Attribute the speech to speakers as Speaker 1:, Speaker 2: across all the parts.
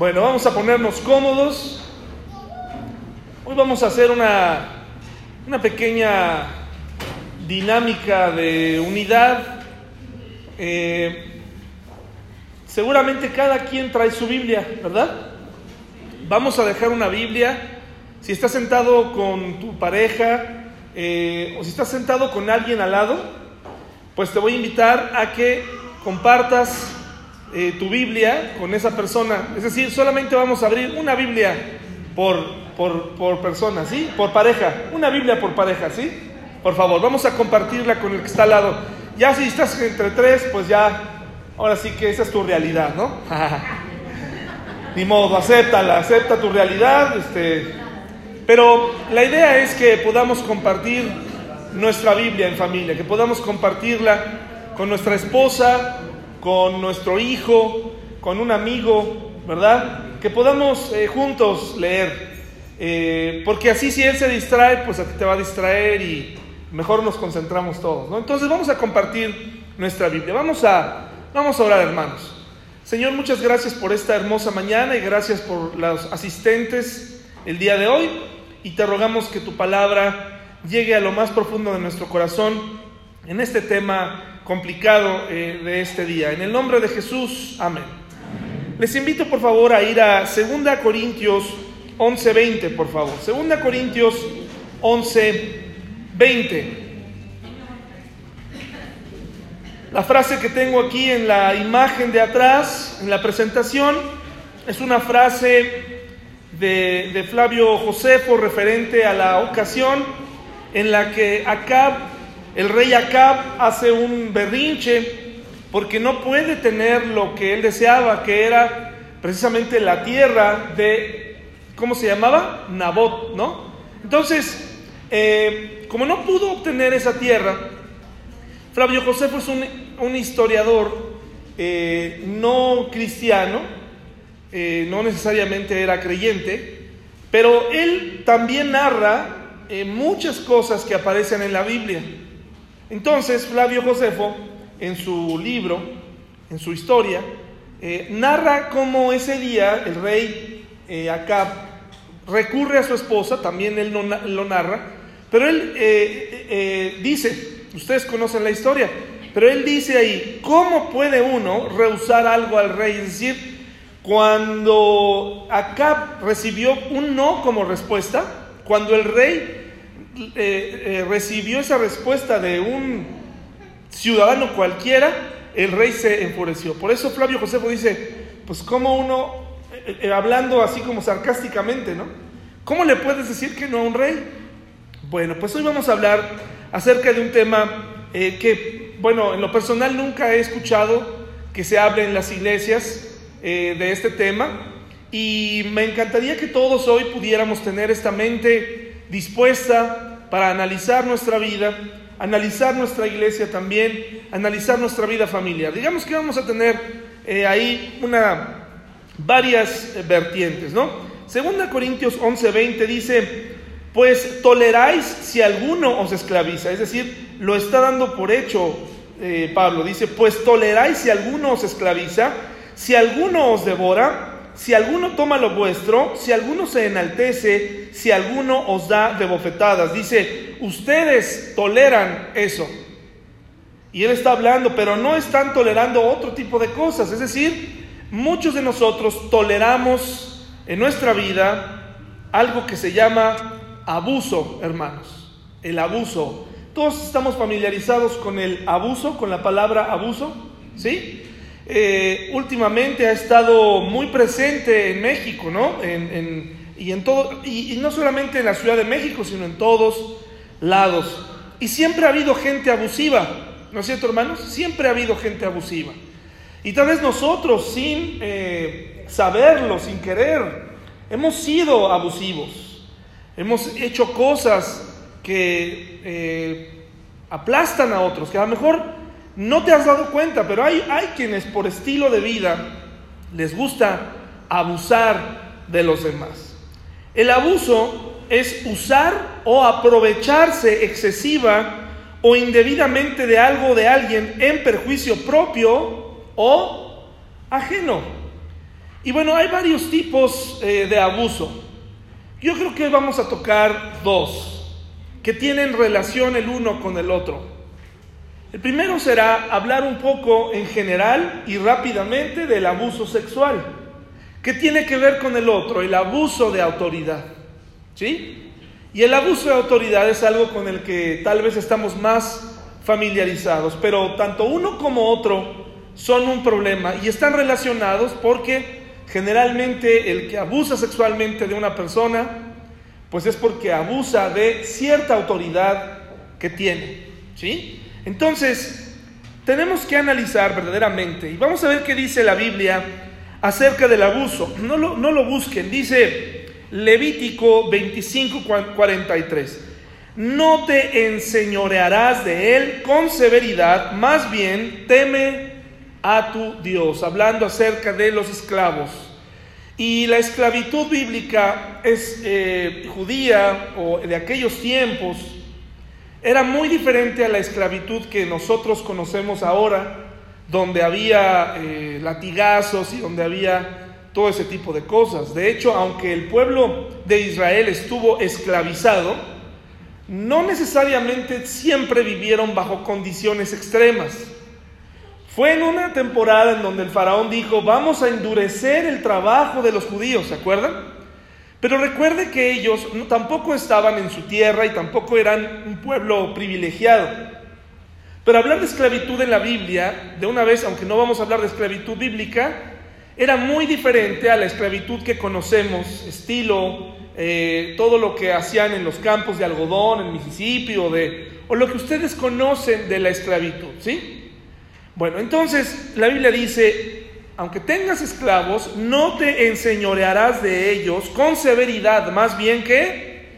Speaker 1: Bueno, vamos a ponernos cómodos. Hoy vamos a hacer una, una pequeña dinámica de unidad. Eh, seguramente cada quien trae su Biblia, ¿verdad? Vamos a dejar una Biblia. Si estás sentado con tu pareja eh, o si estás sentado con alguien al lado, pues te voy a invitar a que compartas eh, tu Biblia con esa persona. Es decir, solamente vamos a abrir una Biblia por, por, por persona, ¿sí? Por pareja. Una Biblia por pareja, ¿sí? Por favor, vamos a compartirla con el que está al lado. Ya si estás entre tres, pues ya, ahora sí que esa es tu realidad, ¿no? Ni modo, acéptala, acepta tu realidad. Este, pero la idea es que podamos compartir nuestra Biblia en familia, que podamos compartirla con nuestra esposa, con nuestro hijo, con un amigo, ¿verdad? Que podamos eh, juntos leer. Eh, porque así si él se distrae, pues a ti te va a distraer y mejor nos concentramos todos, ¿no? Entonces vamos a compartir nuestra Biblia. Vamos a, vamos a orar, hermanos. Señor, muchas gracias por esta hermosa mañana y gracias por los asistentes el día de hoy. Y te rogamos que tu palabra llegue a lo más profundo de nuestro corazón en este tema complicado eh, de este día. En el nombre de Jesús, amén. Les invito por favor a ir a 2 Corintios 11:20, por favor. 2 Corintios 11:20. La frase que tengo aquí en la imagen de atrás, en la presentación, es una frase de, de Flavio Josefo referente a la ocasión en la que Acab el rey Acab hace un berrinche porque no puede tener lo que él deseaba, que era precisamente la tierra de, ¿cómo se llamaba? Nabot, ¿no? Entonces, eh, como no pudo obtener esa tierra, Flavio Josefo es un, historiador eh, no cristiano, eh, no necesariamente era creyente, pero él también narra muchas cosas que aparecen en la Biblia. Entonces, Flavio Josefo, en su libro, en su historia, eh, narra cómo ese día el rey eh, Acab recurre a su esposa, también él lo narra, pero él eh, dice, ustedes conocen la historia, pero él dice ahí, ¿cómo puede uno rehusar algo al rey? Es decir, cuando Acab recibió un no como respuesta, cuando el rey eh, eh, recibió esa respuesta de un ciudadano cualquiera, el rey se enfureció. Por eso Flavio Josefo dice, pues como uno, eh, hablando así como sarcásticamente, ¿no? ¿Cómo le puedes decir que no a un rey? Bueno, pues hoy vamos a hablar acerca de un tema que, bueno, en lo personal nunca he escuchado que se hable en las iglesias de este tema y me encantaría que todos hoy pudiéramos tener esta mente dispuesta para analizar nuestra vida, analizar nuestra iglesia también, analizar nuestra vida familiar. Digamos que vamos a tener eh, ahí una, varias eh, vertientes, ¿no? Segunda Corintios 11:20 dice, pues toleráis si alguno os esclaviza, es decir, lo está dando por hecho eh, Pablo, dice, pues toleráis si alguno os esclaviza, si alguno os devora, si alguno toma lo vuestro, si alguno se enaltece, si alguno os da de bofetadas. Dice, ustedes toleran eso. Y él está hablando, pero no están tolerando otro tipo de cosas. Es decir, muchos de nosotros toleramos en nuestra vida algo que se llama abuso, hermanos. El abuso. Todos estamos familiarizados con el abuso, con la palabra abuso, ¿sí? Eh, últimamente ha estado muy presente en México, ¿no? y, en todo, y, no solamente en la Ciudad de México, sino en todos lados. Y siempre ha habido gente abusiva, ¿no es cierto, hermanos? Siempre ha habido gente abusiva. Y tal vez nosotros, sin eh, saberlo, sin querer, hemos sido abusivos. Hemos hecho cosas que eh, aplastan a otros, que a lo mejor no te has dado cuenta, pero hay, hay quienes por estilo de vida les gusta abusar de los demás. El abuso es usar o aprovecharse excesiva o indebidamente de algo de alguien en perjuicio propio o ajeno. Y bueno, hay varios tipos eh, de abuso. Yo creo que vamos a tocar dos, que tienen relación el uno con el otro. El primero será hablar un poco en general y rápidamente del abuso sexual, que tiene que ver con el otro, el abuso de autoridad. ¿Sí? Y el abuso de autoridad es algo con el que tal vez estamos más familiarizados, pero tanto uno como otro son un problema y están relacionados porque generalmente el que abusa sexualmente de una persona, pues es porque abusa de cierta autoridad que tiene. ¿Sí? Entonces, tenemos que analizar verdaderamente y vamos a ver qué dice la Biblia acerca del abuso. No lo, no lo busquen, dice Levítico 25, 43. No te enseñorearás de él con severidad, más bien teme a tu Dios, hablando acerca de los esclavos. Y la esclavitud bíblica es eh, judía o de aquellos tiempos, era muy diferente a la esclavitud que nosotros conocemos ahora, donde había eh, latigazos y donde había todo ese tipo de cosas. De hecho, aunque el pueblo de Israel estuvo esclavizado, no necesariamente siempre vivieron bajo condiciones extremas. Fue en una temporada en donde el faraón dijo, vamos a endurecer el trabajo de los judíos, ¿se acuerdan? Pero recuerde que ellos tampoco estaban en su tierra y tampoco eran un pueblo privilegiado. Pero hablar de esclavitud en la Biblia, de una vez, aunque no vamos a hablar de esclavitud bíblica, era muy diferente a la esclavitud que conocemos, estilo eh, todo lo que hacían en los campos de algodón en Mississippi o, de, o lo que ustedes conocen de la esclavitud, ¿sí? Bueno, entonces la Biblia dice, aunque tengas esclavos, no te enseñorearás de ellos con severidad, más bien que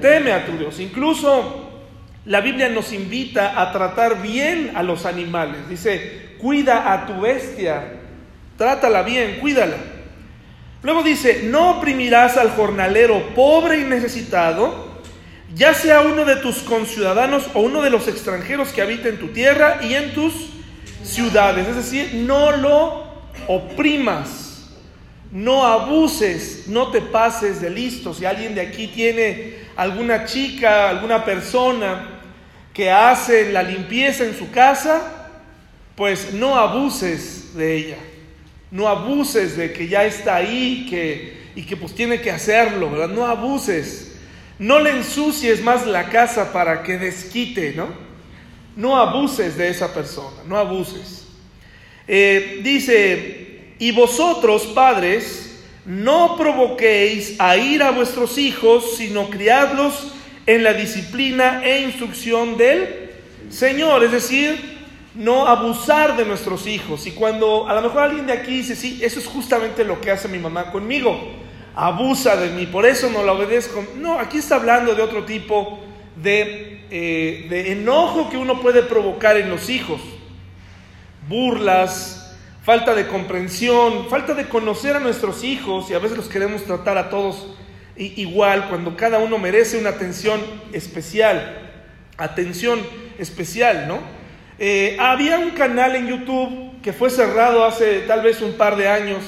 Speaker 1: teme a tu Dios. Incluso la Biblia nos invita a tratar bien a los animales. Dice, cuida a tu bestia, trátala bien, cuídala. Luego dice, no oprimirás al jornalero pobre y necesitado, ya sea uno de tus conciudadanos o uno de los extranjeros que habita en tu tierra y en tus ciudades. Es decir, no lo oprimas, no abuses, no te pases de listo. Si alguien de aquí tiene alguna chica, alguna persona que hace la limpieza en su casa, pues no abuses de ella. No abuses de que ya está ahí que, y que pues tiene que hacerlo, ¿verdad? No abuses. No le ensucies más la casa para que desquite, ¿no? No abuses de esa persona, no abuses. Eh, dice, y vosotros, padres, no provoquéis a ir a vuestros hijos, sino criadlos en la disciplina e instrucción del Señor. Es decir, no abusar de nuestros hijos. Y cuando a lo mejor alguien de aquí dice, sí, eso es justamente lo que hace mi mamá conmigo, abusa de mí, por eso no la obedezco. No, aquí está hablando de otro tipo de, eh, de enojo que uno puede provocar en los hijos. Burlas, falta de comprensión, falta de conocer a nuestros hijos y a veces los queremos tratar a todos igual cuando cada uno merece una atención especial. Atención especial, ¿no? Eh, había un canal en YouTube que fue cerrado hace tal vez un par de años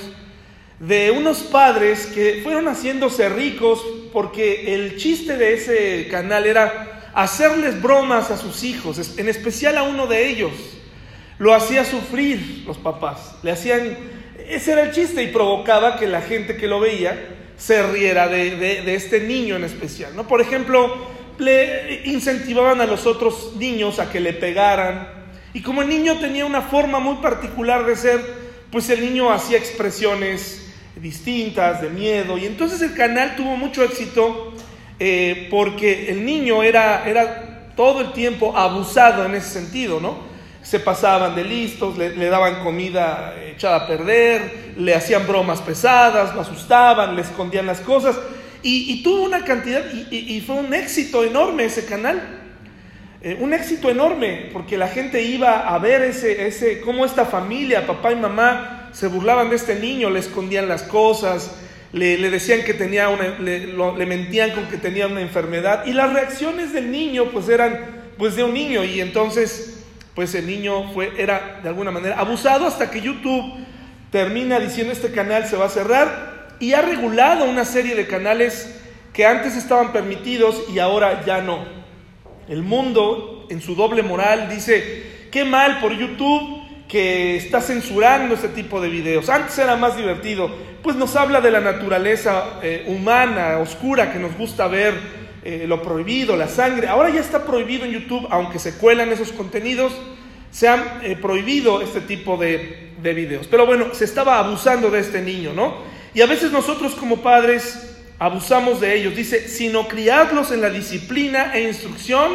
Speaker 1: de unos padres que fueron haciéndose ricos porque el chiste de ese canal era hacerles bromas a sus hijos, en especial a uno de ellos. Lo hacía sufrir los papás, le hacían, ese era el chiste y provocaba que la gente que lo veía se riera de, este niño en especial. ¿no? Por ejemplo, le incentivaban a los otros niños a que le pegaran y como el niño tenía una forma muy particular de ser, pues el niño hacía expresiones distintas, de miedo. Y entonces el canal tuvo mucho éxito eh, porque el niño era, era todo el tiempo abusado en ese sentido, ¿no? Se pasaban de listos, le, daban comida echada a perder, le hacían bromas pesadas, lo asustaban, le escondían las cosas. Y, tuvo una cantidad, y, fue un éxito enorme ese canal. Eh, un éxito enorme, porque la gente iba a ver ese, ese, cómo esta familia, papá y mamá, se burlaban de este niño, le escondían las cosas, le, decían que tenía una, le, le, mentían con que tenía una enfermedad y las reacciones del niño pues eran pues de un niño y entonces pues el niño fue, era de alguna manera abusado hasta que YouTube termina diciendo este canal se va a cerrar y ha regulado una serie de canales que antes estaban permitidos y ahora ya no. El mundo en su doble moral dice, qué mal por YouTube que está censurando este tipo de videos. Antes era más divertido, pues nos habla de la naturaleza eh, humana, oscura, que nos gusta ver eh, lo prohibido, la sangre. Ahora ya está prohibido en YouTube, aunque se cuelan esos contenidos, se han eh, prohibido este tipo de, de videos. Pero bueno, se estaba abusando de este niño, ¿no? Y a veces nosotros como padres abusamos de ellos. Dice, sino criadlos en la disciplina e instrucción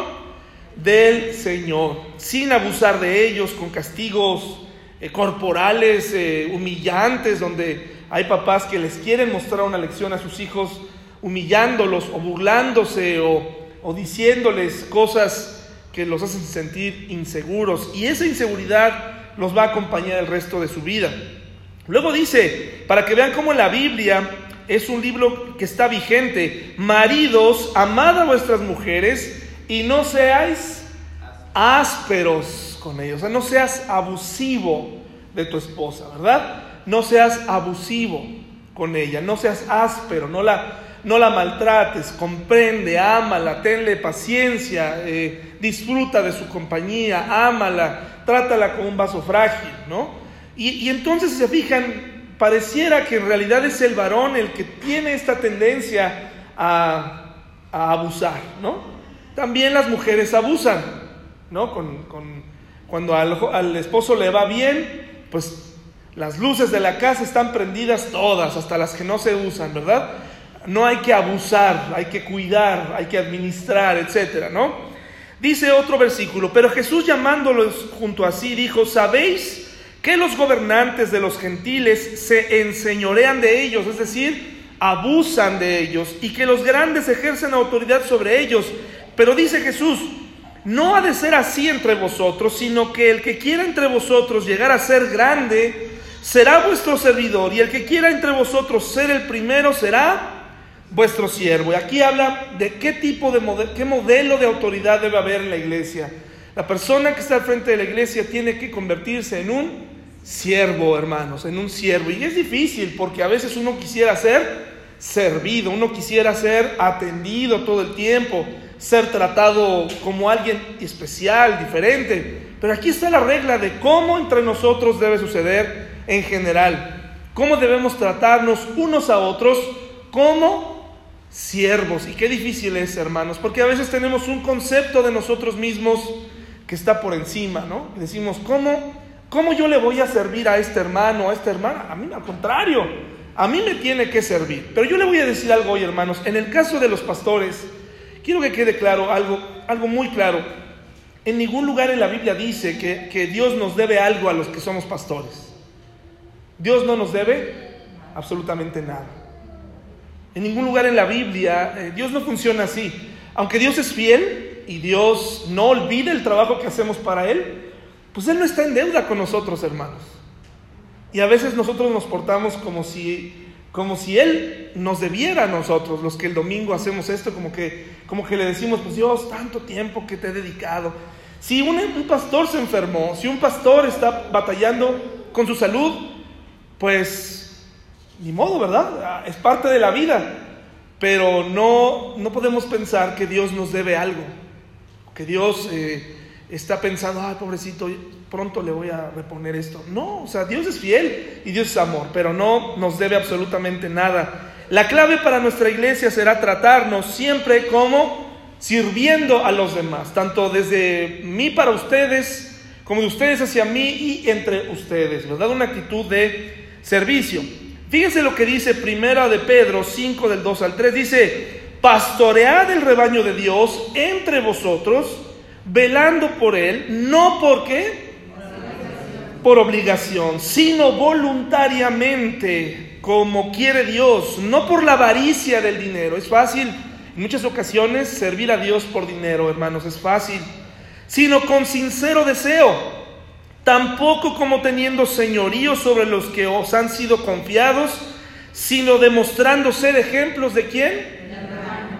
Speaker 1: del Señor, sin abusar de ellos con castigos eh, corporales humillantes, donde hay papás que les quieren mostrar una lección a sus hijos humillándolos o burlándose o, o diciéndoles cosas que los hacen sentir inseguros. Y esa inseguridad los va a acompañar el resto de su vida. Luego dice, para que vean cómo la Biblia es un libro que está vigente, maridos, amad a vuestras mujeres, y no seáis ásperos con ellos, o sea, no seas abusivo de tu esposa, ¿verdad? No seas abusivo con ella, no seas áspero, no la, no la maltrates, comprende, ámala, tenle paciencia, eh, disfruta de su compañía, ámala, trátala como un vaso frágil, ¿no? Y, y entonces, si se fijan, pareciera que en realidad es el varón el que tiene esta tendencia a, a abusar, ¿no? También las mujeres abusan, ¿no? Con, cuando al, al esposo le va bien, pues las luces de la casa están prendidas todas, hasta las que no se usan, ¿verdad? No hay que abusar, hay que cuidar, hay que administrar, etcétera, ¿no? Dice otro versículo, pero Jesús llamándolos junto a sí dijo, ¿sabéis que los gobernantes de los gentiles se enseñorean de ellos, es decir, abusan de ellos, y que los grandes ejercen autoridad sobre ellos? Pero dice Jesús, no ha de ser así entre vosotros, sino que el que quiera entre vosotros llegar a ser grande, será vuestro servidor, y el que quiera entre vosotros ser el primero, será vuestro siervo. Y aquí habla de qué tipo de modelo, qué modelo de autoridad debe haber en la iglesia. La persona que está al frente de la iglesia tiene que convertirse en un siervo, hermanos, en un siervo. Y es difícil porque a veces uno quisiera ser servido, uno quisiera ser atendido todo el tiempo ser tratado como alguien especial, diferente. Pero aquí está la regla de cómo entre nosotros debe suceder en general. Cómo debemos tratarnos unos a otros como siervos. Y qué difícil es, hermanos, porque a veces tenemos un concepto de nosotros mismos que está por encima, ¿no? decimos, ¿cómo, ¿cómo yo le voy a servir a este hermano, a esta hermana? A mí, al contrario, a mí me tiene que servir. Pero yo le voy a decir algo hoy, hermanos. En el caso de los pastores, Quiero que quede claro algo, algo muy claro. En ningún lugar en la Biblia dice que, que Dios nos debe algo a los que somos pastores. Dios no nos debe absolutamente nada. En ningún lugar en la Biblia eh, Dios no funciona así. Aunque Dios es fiel y Dios no olvide el trabajo que hacemos para Él, pues Él no está en deuda con nosotros, hermanos. Y a veces nosotros nos portamos como si como si Él nos debiera a nosotros, los que el domingo hacemos esto, como que, como que le decimos, pues Dios, tanto tiempo que te he dedicado. Si un, un pastor se enfermó, si un pastor está batallando con su salud, pues ni modo, ¿verdad? Es parte de la vida. Pero no, no podemos pensar que Dios nos debe algo, que Dios eh, está pensando, ay, pobrecito, pronto le voy a reponer esto. No, o sea, Dios es fiel y Dios es amor, pero no nos debe absolutamente nada. La clave para nuestra iglesia será tratarnos siempre como sirviendo a los demás, tanto desde mí para ustedes, como de ustedes hacia mí y entre ustedes, ¿verdad? Una actitud de servicio. Fíjense lo que dice Primera de Pedro 5 del 2 al 3, dice, pastoread el rebaño de Dios entre vosotros, velando por él, no porque por obligación, sino voluntariamente, como quiere Dios, no por la avaricia del dinero. Es fácil. En muchas ocasiones servir a Dios por dinero, hermanos, es fácil, sino con sincero deseo, tampoco como teniendo señorío sobre los que os han sido confiados, sino demostrando ser ejemplos de quién?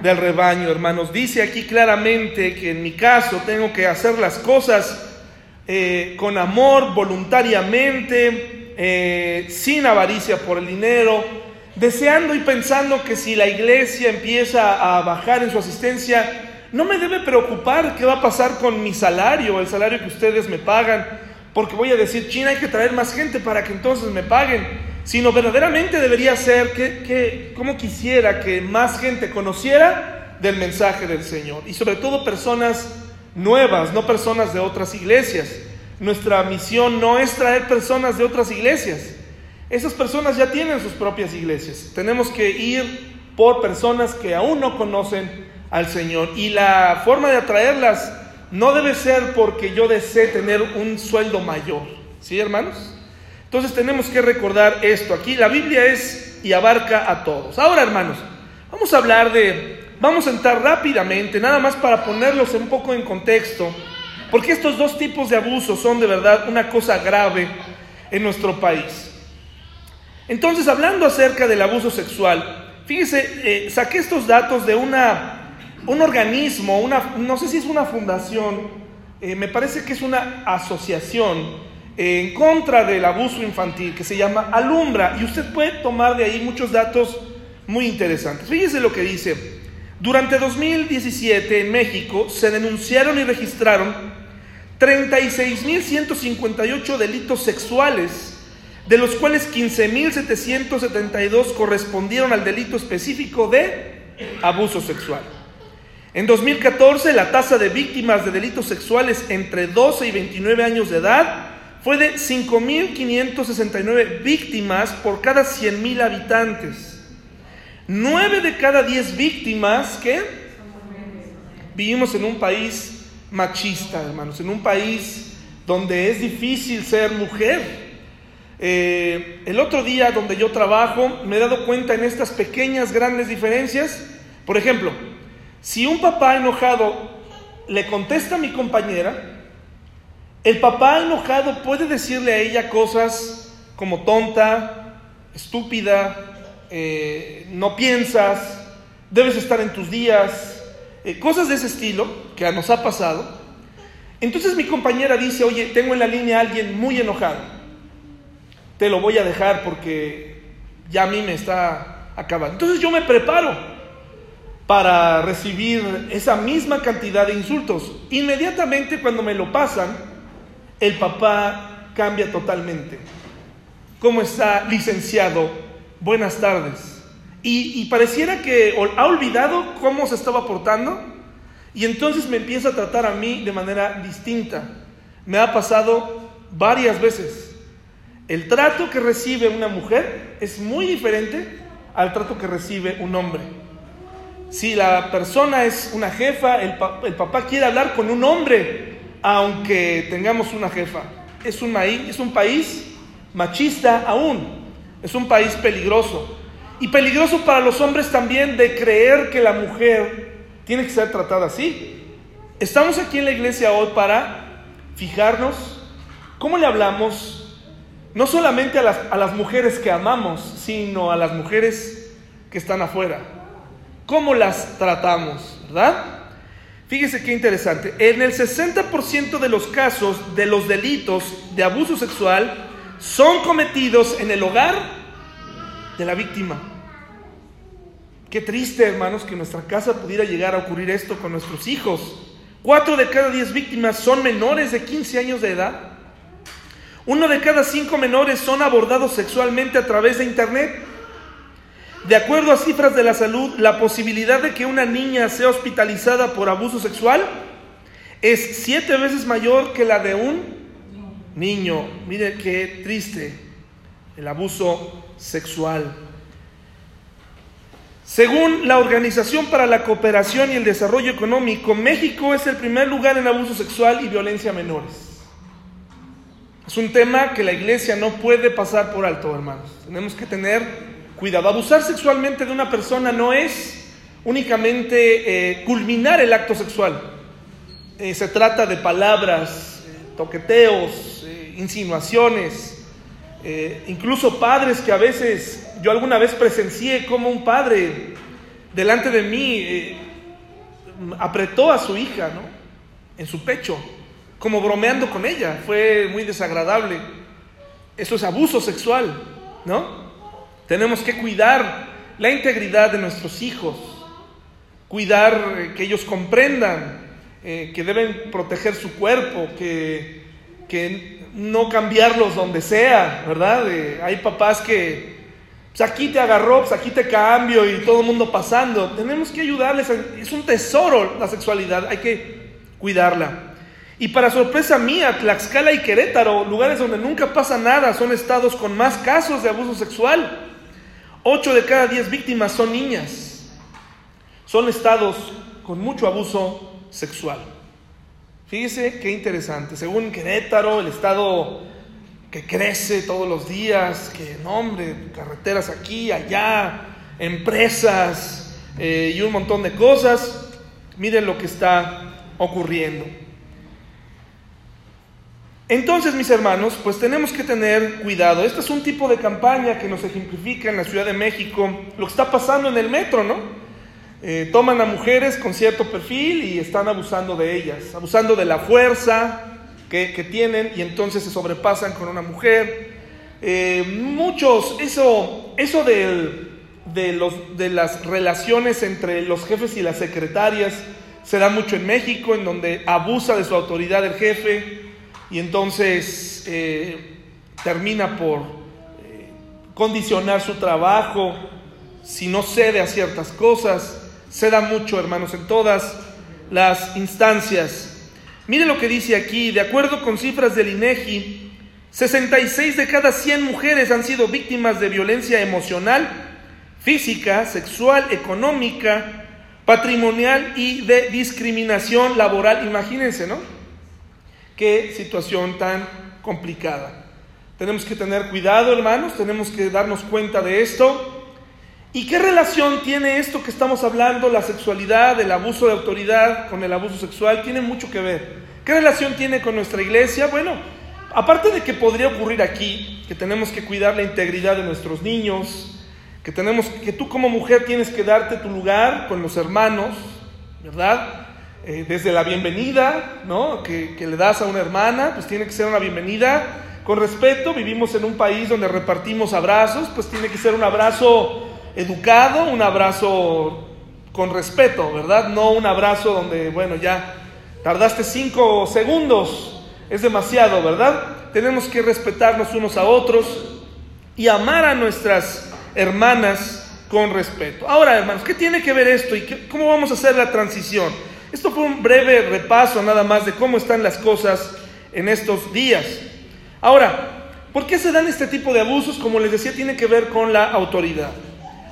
Speaker 1: Del rebaño, hermanos. Dice aquí claramente que en mi caso tengo que hacer las cosas eh, con amor, voluntariamente, eh, sin avaricia por el dinero, deseando y pensando que si la iglesia empieza a bajar en su asistencia, no me debe preocupar qué va a pasar con mi salario, el salario que ustedes me pagan, porque voy a decir, China, hay que traer más gente para que entonces me paguen, sino verdaderamente debería ser que, que como quisiera que más gente conociera del mensaje del Señor, y sobre todo personas nuevas, no personas de otras iglesias. Nuestra misión no es traer personas de otras iglesias. Esas personas ya tienen sus propias iglesias. Tenemos que ir por personas que aún no conocen al Señor. Y la forma de atraerlas no debe ser porque yo desee tener un sueldo mayor. ¿Sí, hermanos? Entonces tenemos que recordar esto. Aquí la Biblia es y abarca a todos. Ahora, hermanos, vamos a hablar de, vamos a entrar rápidamente, nada más para ponerlos un poco en contexto, porque estos dos tipos de abusos son de verdad una cosa grave en nuestro país. Entonces, hablando acerca del abuso sexual, fíjese, eh, saqué estos datos de una un organismo, no sé si es una fundación, eh, me parece que es una asociación en contra del abuso infantil que se llama Alumbra y usted puede tomar de ahí muchos datos muy interesantes. Fíjese lo que dice. Durante 2017 en México se denunciaron y registraron 36.158 delitos sexuales, de los cuales 15.772 correspondieron al delito específico de abuso sexual. En 2014, la tasa de víctimas de delitos sexuales entre 12 y 29 años de edad fue de 5.569 víctimas por cada 100.000 habitantes. 9 de cada 10 víctimas que vivimos en un país machista, hermanos, en un país donde es difícil ser mujer. Eh, el otro día donde yo trabajo me he dado cuenta en estas pequeñas, grandes diferencias. Por ejemplo, si un papá enojado le contesta a mi compañera, el papá enojado puede decirle a ella cosas como tonta, estúpida, eh, no piensas, debes estar en tus días, eh, cosas de ese estilo que nos ha pasado. Entonces mi compañera dice, oye, tengo en la línea a alguien muy enojado, te lo voy a dejar porque ya a mí me está acabando. Entonces yo me preparo para recibir esa misma cantidad de insultos. Inmediatamente cuando me lo pasan, el papá cambia totalmente. ¿Cómo está, licenciado? Buenas tardes. Y, pareciera que ha olvidado cómo se estaba portando y entonces me empieza a tratar a mí de manera distinta. Me ha pasado varias veces. El trato que recibe una mujer es muy diferente al trato que recibe un hombre. Si la persona es una jefa, el, papá quiere hablar con un hombre, aunque tengamos una jefa. Es un, país machista aún, es un país peligroso. Y peligroso para los hombres también de creer que la mujer tiene que ser tratada así. Estamos aquí en la iglesia hoy para fijarnos cómo le hablamos no solamente a las mujeres que amamos, sino a las mujeres que están afuera cómo las tratamos, ¿verdad? Fíjese qué interesante. En el 60% de los casos de los delitos de abuso sexual son cometidos en el hogar de la víctima. Qué triste, hermanos, que en nuestra casa pudiera llegar a ocurrir esto con nuestros hijos. Cuatro de cada diez víctimas son menores de 15 años de edad. Uno de cada cinco menores son abordados sexualmente a través de Internet. De acuerdo a cifras de la salud, la posibilidad de que una niña sea hospitalizada por abuso sexual es siete veces mayor que la de un niño. Mire qué triste el abuso sexual. Según la Organización para la Cooperación y el Desarrollo Económico, México es el primer lugar en abuso sexual y violencia a menores. Es un tema que la iglesia no puede pasar por alto, hermanos. Tenemos que tener cuidado. Abusar sexualmente de una persona no es únicamente eh, culminar el acto sexual. Eh, se trata de palabras, eh, toqueteos, insinuaciones, incluso padres que a veces, yo alguna vez presencié como un padre delante de mí apretó a su hija, ¿no? En su pecho, como bromeando con ella. Fue muy desagradable. Eso es abuso sexual, ¿no? Tenemos que cuidar la integridad de nuestros hijos, cuidar eh, que ellos comprendan eh, que deben proteger su cuerpo, que, que no cambiarlos donde sea, ¿verdad? hay papás que, pues aquí te agarró, pues aquí te cambio y todo el mundo pasando. Tenemos que ayudarles, es un tesoro la sexualidad, hay que cuidarla. Y para sorpresa mía, Tlaxcala y Querétaro, lugares donde nunca pasa nada, son estados con más casos de abuso sexual. Ocho de cada diez víctimas son niñas. Son estados con mucho abuso sexual. Fíjese qué interesante. Según Querétaro, el estado que crece todos los días, que nombre, carreteras aquí, allá, empresas eh, y un montón de cosas. Miren lo que está ocurriendo. Entonces, mis hermanos, pues tenemos que tener cuidado. Este es un tipo de campaña que nos ejemplifica en la Ciudad de México lo que está pasando en el metro, ¿no? Eh, toman a mujeres con cierto perfil y están abusando de ellas, abusando de la fuerza que, tienen y entonces se sobrepasan con una mujer. Eh, muchos, eso, eso de, los, de las relaciones entre los jefes y las secretarias se da mucho en México, en donde abusa de su autoridad el jefe y entonces eh, termina por eh, condicionar su trabajo, si no cede a ciertas cosas, se da mucho, hermanos, en todas las instancias. Mire lo que dice aquí, de acuerdo con cifras del INEGI, 66 de cada 100 mujeres han sido víctimas de violencia emocional, física, sexual, económica, patrimonial y de discriminación laboral. Imagínense, ¿no? Qué situación tan complicada. Tenemos que tener cuidado, hermanos, tenemos que darnos cuenta de esto. ¿Y qué relación tiene esto que estamos hablando, la sexualidad, el abuso de autoridad con el abuso sexual? Tiene mucho que ver. ¿Qué relación tiene con nuestra iglesia? Bueno, aparte de que podría ocurrir aquí, que tenemos que cuidar la integridad de nuestros niños, que tenemos que tú como mujer tienes que darte tu lugar con los hermanos, ¿verdad? Eh, desde la bienvenida, ¿no? Que, le das a una hermana, pues tiene que ser una bienvenida con respeto. Vivimos en un país donde repartimos abrazos, pues tiene que ser un abrazo educado, un abrazo con respeto, ¿verdad? No un abrazo donde, bueno, ya tardaste cinco segundos, es demasiado, ¿verdad? Tenemos que respetarnos unos a otros y amar a nuestras hermanas con respeto. Ahora, hermanos, ¿qué tiene que ver esto y cómo vamos a hacer la transición? Esto fue un breve repaso nada más de cómo están las cosas en estos días. Ahora, ¿por qué se dan este tipo de abusos? Como les decía, tiene que ver con la autoridad.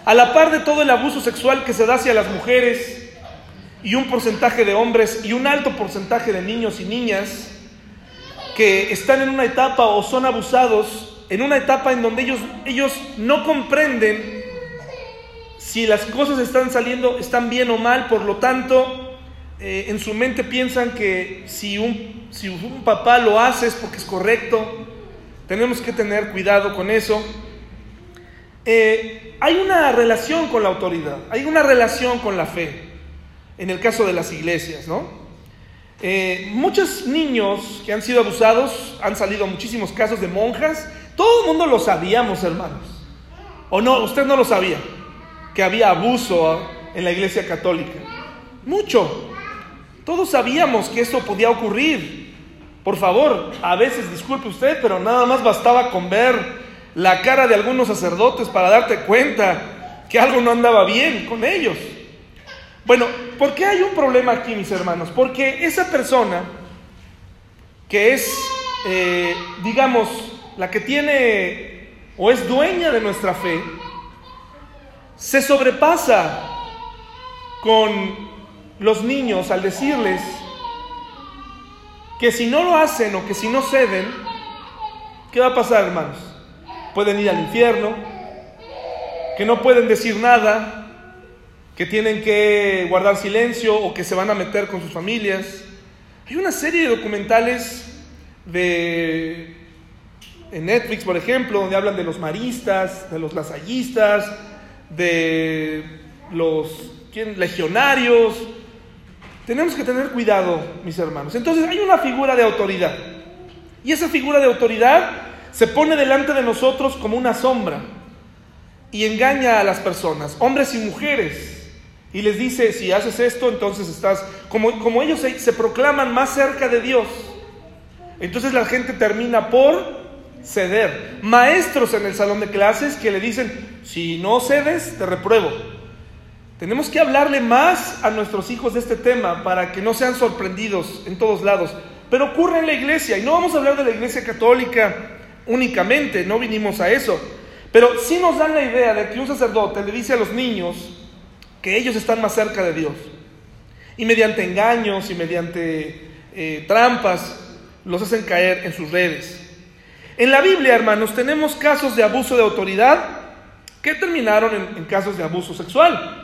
Speaker 1: A la par de todo el abuso sexual que se da hacia las mujeres y un porcentaje de hombres y un alto porcentaje de niños y niñas que están en una etapa o son abusados en una etapa en donde ellos, ellos no comprenden si las cosas están saliendo, están bien o mal, por lo tanto, eh, en su mente piensan que si un, si un papá lo hace es porque es correcto. Tenemos que tener cuidado con eso. Eh, hay una relación con la autoridad, hay una relación con la fe, en el caso de las iglesias, ¿no? Eh, muchos niños que han sido abusados, han salido muchísimos casos de monjas, todo el mundo lo sabíamos, hermanos. ¿O no? Usted no lo sabía, que había abuso en la iglesia católica. Mucho. Todos sabíamos que esto podía ocurrir. Por favor, a veces disculpe usted, pero nada más bastaba con ver la cara de algunos sacerdotes para darte cuenta que algo no andaba bien con ellos. Bueno, ¿por qué hay un problema aquí, mis hermanos? Porque esa persona que es, eh, digamos, la que tiene o es dueña de nuestra fe, se sobrepasa con los niños al decirles que si no lo hacen o que si no ceden, ¿qué va a pasar, hermanos? Pueden ir al infierno, que no pueden decir nada, que tienen que guardar silencio o que se van a meter con sus familias. Hay una serie de documentales de en Netflix, por ejemplo, donde hablan de los maristas, de los lasallistas, de los legionarios, tenemos que tener cuidado, mis hermanos. Entonces hay una figura de autoridad. Y esa figura de autoridad se pone delante de nosotros como una sombra y engaña a las personas, hombres y mujeres. Y les dice, si haces esto, entonces estás, como, como ellos se, se proclaman más cerca de Dios, entonces la gente termina por ceder. Maestros en el salón de clases que le dicen, si no cedes, te repruebo. Tenemos que hablarle más a nuestros hijos de este tema para que no sean sorprendidos en todos lados. Pero ocurre en la iglesia, y no vamos a hablar de la iglesia católica únicamente, no vinimos a eso. Pero sí nos dan la idea de que un sacerdote le dice a los niños que ellos están más cerca de Dios. Y mediante engaños y mediante eh, trampas los hacen caer en sus redes. En la Biblia, hermanos, tenemos casos de abuso de autoridad que terminaron en, casos de abuso sexual.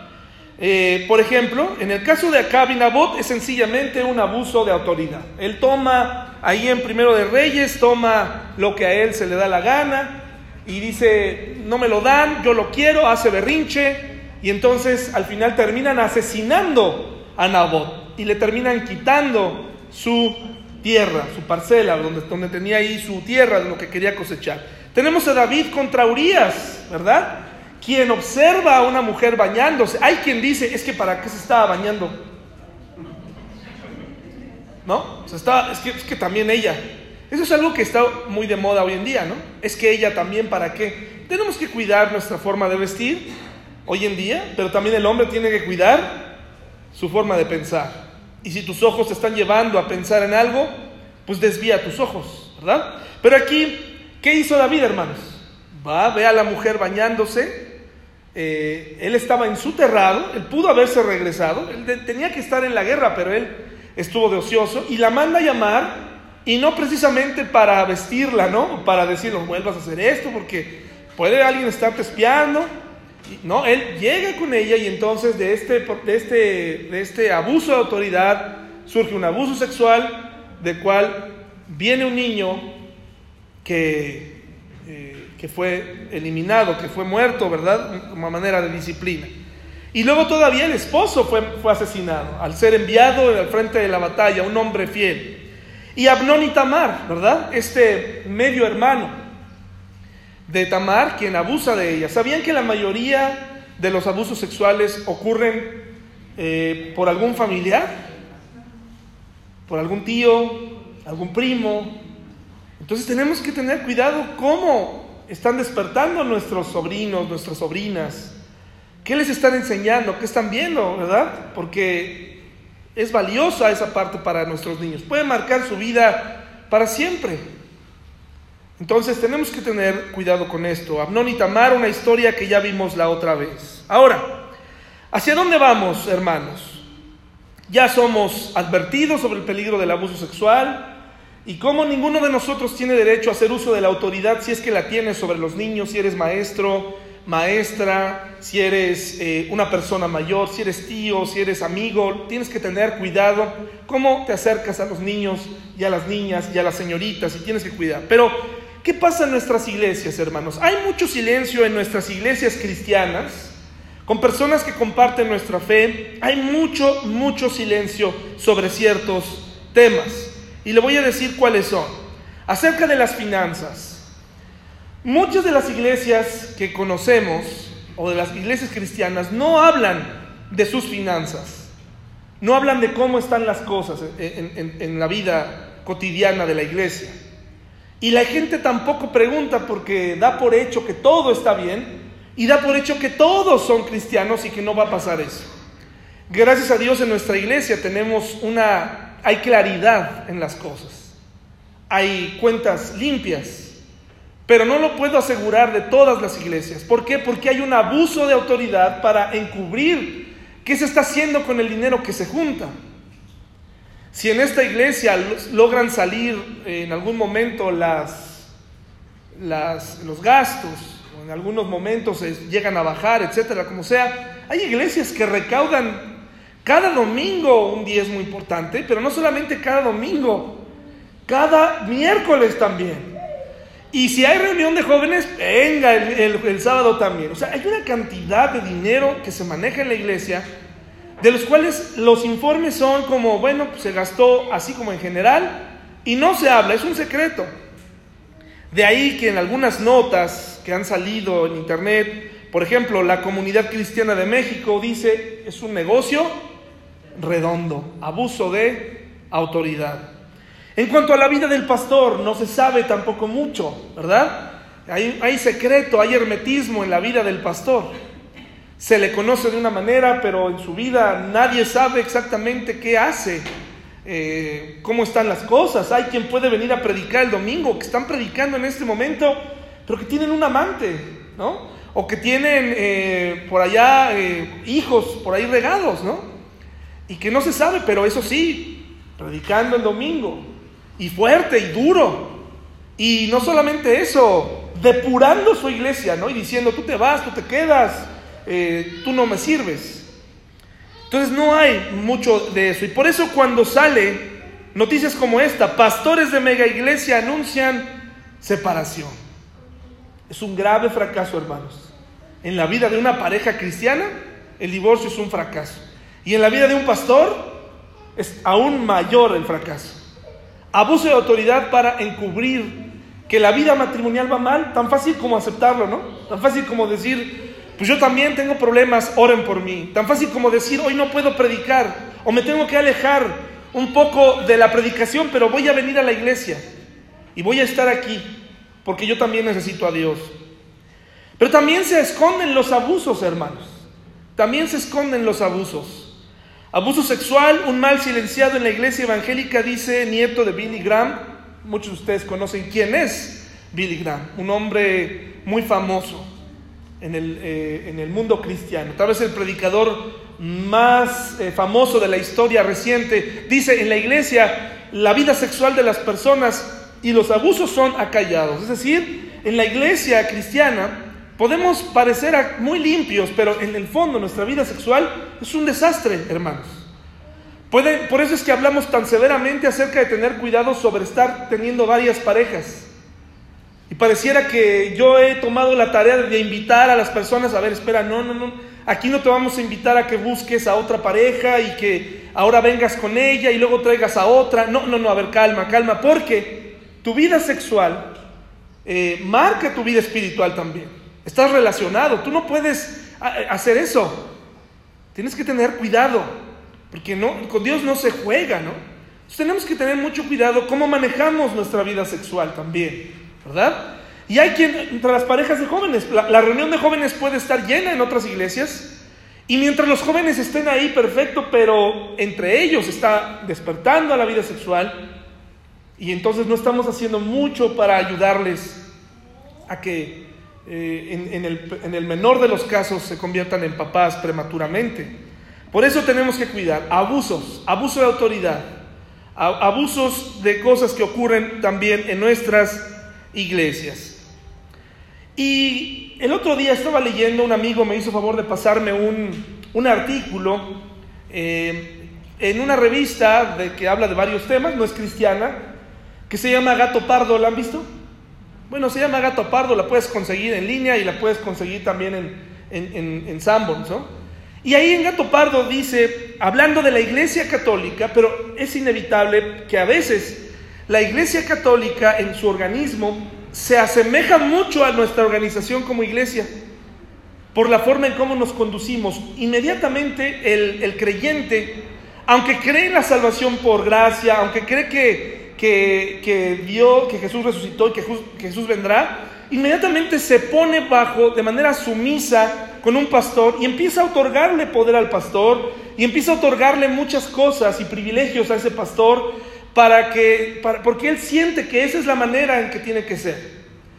Speaker 1: Eh, por ejemplo, en el caso de Acab y Nabot es sencillamente un abuso de autoridad. Él toma, ahí en Primero de Reyes, toma lo que a él se le da la gana y dice, no me lo dan, yo lo quiero, hace berrinche y entonces al final terminan asesinando a Nabot y le terminan quitando su tierra, su parcela, donde, donde tenía ahí su tierra, lo que quería cosechar. Tenemos a David contra Urias, ¿verdad? Quien observa a una mujer bañándose. Hay quien dice, es que para qué se estaba bañando. ¿No? es, que, es que también ella. Eso es algo que está muy de moda hoy en día, ¿no? Es que ella también para qué. Tenemos que cuidar nuestra forma de vestir hoy en día, pero también el hombre tiene que cuidar su forma de pensar. Y si tus ojos te están llevando a pensar en algo, pues desvía tus ojos, ¿verdad? Pero aquí, ¿qué hizo David, hermanos? Va, ve a la mujer bañándose. Eh, él estaba en su él pudo haberse regresado, él tenía que estar en la guerra, pero él estuvo de ocioso y la manda a llamar y no precisamente para vestirla, ¿no? Para decirle, vuelvas a hacer esto porque puede alguien estarte espiando. No, él llega con ella y entonces de este, de este, de este abuso de autoridad surge un abuso sexual del cual viene un niño que, eh, que fue eliminado, que fue muerto, ¿verdad? Como manera de disciplina. Y luego todavía el esposo fue, fue asesinado al ser enviado al frente de la batalla, un hombre fiel. Y Abnón y Tamar, ¿verdad? Este medio hermano de Tamar, quien abusa de ella. ¿Sabían que la mayoría de los abusos sexuales ocurren eh, por algún familiar? ¿Por algún tío? ¿Algún primo? Entonces tenemos que tener cuidado cómo están despertando nuestros sobrinos, nuestras sobrinas. ¿Qué les están enseñando? ¿Qué están viendo? ¿Verdad? Porque es valiosa esa parte para nuestros niños. Puede marcar su vida para siempre. Entonces tenemos que tener cuidado con esto. Abnón y Tamar, una historia que ya vimos la otra vez. Ahora, ¿hacia dónde vamos, hermanos? Ya somos advertidos sobre el peligro del abuso sexual y cómo ninguno de nosotros tiene derecho a hacer uso de la autoridad si es que la tienes sobre los niños, si eres maestro, maestra, si eres eh, una persona mayor, si eres tío, si eres amigo, tienes que tener cuidado cómo te acercas a los niños y a las niñas y a las señoritas y tienes que cuidar. Pero ¿Qué pasa en nuestras iglesias, hermanos? Hay mucho silencio en nuestras iglesias cristianas, con personas que comparten nuestra fe. Hay mucho, mucho silencio sobre ciertos temas. Y le voy a decir cuáles son. Acerca de las finanzas. Muchas de las iglesias que conocemos, o de las iglesias cristianas, no hablan de sus finanzas. No hablan de cómo están las cosas en, en la vida cotidiana de la iglesia. Y la gente tampoco pregunta porque da por hecho que todo está bien y da por hecho que todos son cristianos y que no va a pasar eso. Gracias a Dios en nuestra iglesia tenemos una, hay claridad en las cosas, hay cuentas limpias, pero no lo puedo asegurar de todas las iglesias. ¿Por qué? Porque hay un abuso de autoridad para encubrir qué se está haciendo con el dinero que se junta. Si en esta iglesia logran salir en algún momento los gastos, o en algunos momentos llegan a bajar, etcétera, como sea, hay iglesias que recaudan cada domingo un diezmo importante, pero no solamente cada domingo, cada miércoles también. Y si hay reunión de jóvenes, venga el, el sábado también. O sea, hay una cantidad de dinero que se maneja en la iglesia de los cuales los informes son como, bueno, pues se gastó así como en general y no se habla, es un secreto. De ahí que en algunas notas que han salido en internet, por ejemplo, la comunidad cristiana de México dice, es un negocio redondo, abuso de autoridad. En cuanto a la vida del pastor, no se sabe tampoco mucho, ¿verdad? Hay, hay secreto, hay hermetismo en la vida del pastor. Se le conoce de una manera, pero en su vida nadie sabe exactamente qué hace, eh, cómo están las cosas. Hay quien puede venir a predicar el domingo, que están predicando en este momento, pero que tienen un amante, ¿no? O que tienen eh, por allá eh, hijos por ahí regados, ¿no? Y que no se sabe, pero eso sí, predicando el domingo, y fuerte y duro. Y no solamente eso, depurando su iglesia, ¿no? Y diciendo, tú te vas, tú te quedas, eh, tú no me sirves. Entonces no hay mucho de eso. Y por eso cuando sale noticias como esta, pastores de mega iglesia anuncian separación. Es un grave fracaso, hermanos. En la vida de una pareja cristiana, el divorcio es un fracaso. Y en la vida de un pastor, es aún mayor el fracaso. Abuso de autoridad para encubrir que la vida matrimonial va mal, tan fácil como aceptarlo, ¿no? Tan fácil como decir, pues yo también tengo problemas, oren por mí. Tan fácil como decir, hoy no puedo predicar, o me tengo que alejar un poco de la predicación, pero voy a venir a la iglesia y voy a estar aquí, porque yo también necesito a Dios. Pero también se esconden los abusos, hermanos. También se esconden los abusos. Abuso sexual, un mal silenciado en la iglesia evangélica, dice nieto de Billy Graham. Muchos de ustedes conocen quién es Billy Graham, un hombre muy famoso en el, eh, en el mundo cristiano, tal vez el predicador más eh, famoso de la historia reciente. Dice, en la iglesia la vida sexual de las personas y los abusos son acallados. Es decir, en la iglesia cristiana Podemos parecer muy limpios, pero en el fondo nuestra vida sexual es un desastre, hermanos. por eso es que hablamos tan severamente acerca de tener cuidado sobre estar teniendo varias parejas. Y pareciera que yo he tomado la tarea de invitar a las personas a ver, espera, no, no, no, aquí no te vamos a invitar a que busques a otra pareja y que ahora vengas con ella y luego traigas a otra. No, no, no, a ver, calma, calma, porque tu vida sexual eh, marca tu vida espiritual también. Estás relacionado. Tú no puedes hacer eso. Tienes que tener cuidado. Porque no, con Dios no se juega, ¿no? Entonces tenemos que tener mucho cuidado cómo manejamos nuestra vida sexual también, ¿verdad? Y hay quien, entre las parejas de jóvenes, la, la reunión de jóvenes puede estar llena en otras iglesias. Y mientras los jóvenes estén ahí, perfecto, pero entre ellos está despertando a la vida sexual. Y entonces no estamos haciendo mucho para ayudarles a que eh, en, el, menor de los casos se conviertan en papás prematuramente. Por eso tenemos que cuidar abusos, abuso de autoridad, abusos de cosas que ocurren también en nuestras iglesias. Y el otro día estaba leyendo, un amigo me hizo favor de pasarme un, artículo eh, en una revista que habla de varios temas, no es cristiana, que se llama Gato Pardo, ¿la han visto? Bueno, se llama Gato Pardo, la puedes conseguir en línea y la puedes conseguir también en, en, en, Sanborns, ¿no? Y ahí en Gato Pardo dice, hablando de la Iglesia Católica, pero es inevitable que a veces la Iglesia Católica en su organismo se asemeja mucho a nuestra organización como iglesia, por la forma en cómo nos conducimos. Inmediatamente el, el creyente, aunque cree en la salvación por gracia, aunque cree que que, que vio que Jesús resucitó y que Jesús vendrá, inmediatamente se pone bajo de manera sumisa con un pastor y empieza a otorgarle poder al pastor y empieza a otorgarle muchas cosas y privilegios a ese pastor para que, para, porque él siente que esa es la manera en que tiene que ser.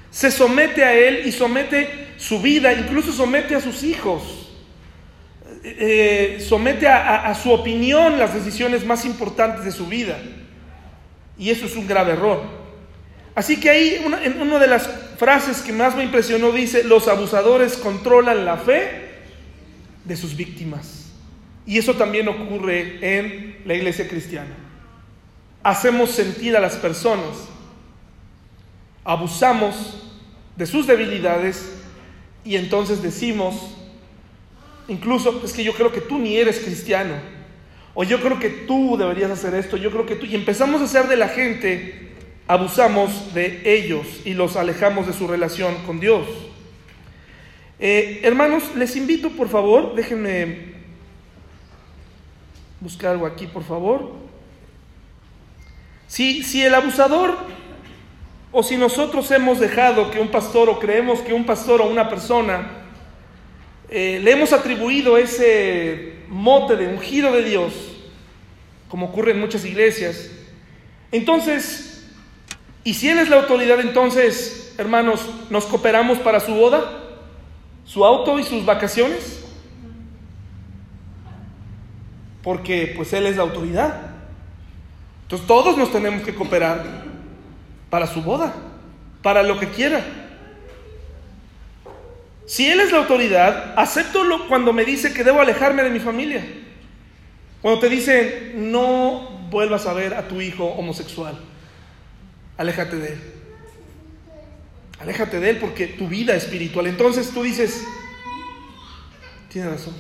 Speaker 1: Se somete a él y somete su vida, incluso somete a sus hijos. Eh, somete a su opinión las decisiones más importantes de su vida. Y eso es un grave error. Así que ahí, una, en una de las frases que más me impresionó dice, los abusadores controlan la fe de sus víctimas. Y eso también ocurre en la iglesia cristiana. Hacemos sentir a las personas, abusamos de sus debilidades y entonces decimos, incluso es que yo creo que tú ni eres cristiano o yo creo que tú deberías hacer esto, yo creo que tú. Y empezamos a hacer de la gente abusamos de ellos y los alejamos de su relación con Dios. Eh, hermanos, les invito por favor, déjenme buscar algo aquí por favor. Si, si el abusador o si nosotros hemos dejado que un pastor o creemos que un pastor o una persona eh, le hemos atribuido ese mote de ungido de Dios, como ocurre en muchas iglesias, entonces, ¿y si Él es la autoridad, entonces, hermanos, nos cooperamos para su boda, su auto y sus vacaciones? Porque pues Él es la autoridad. Entonces todos nos tenemos que cooperar para su boda, para lo que quiera. Si Él es la autoridad, acéptolo cuando me dice que debo alejarme de mi familia. Cuando te dice, no vuelvas a ver a tu hijo homosexual. Aléjate de él. Aléjate de él porque tu vida espiritual. Entonces tú dices, tiene razón.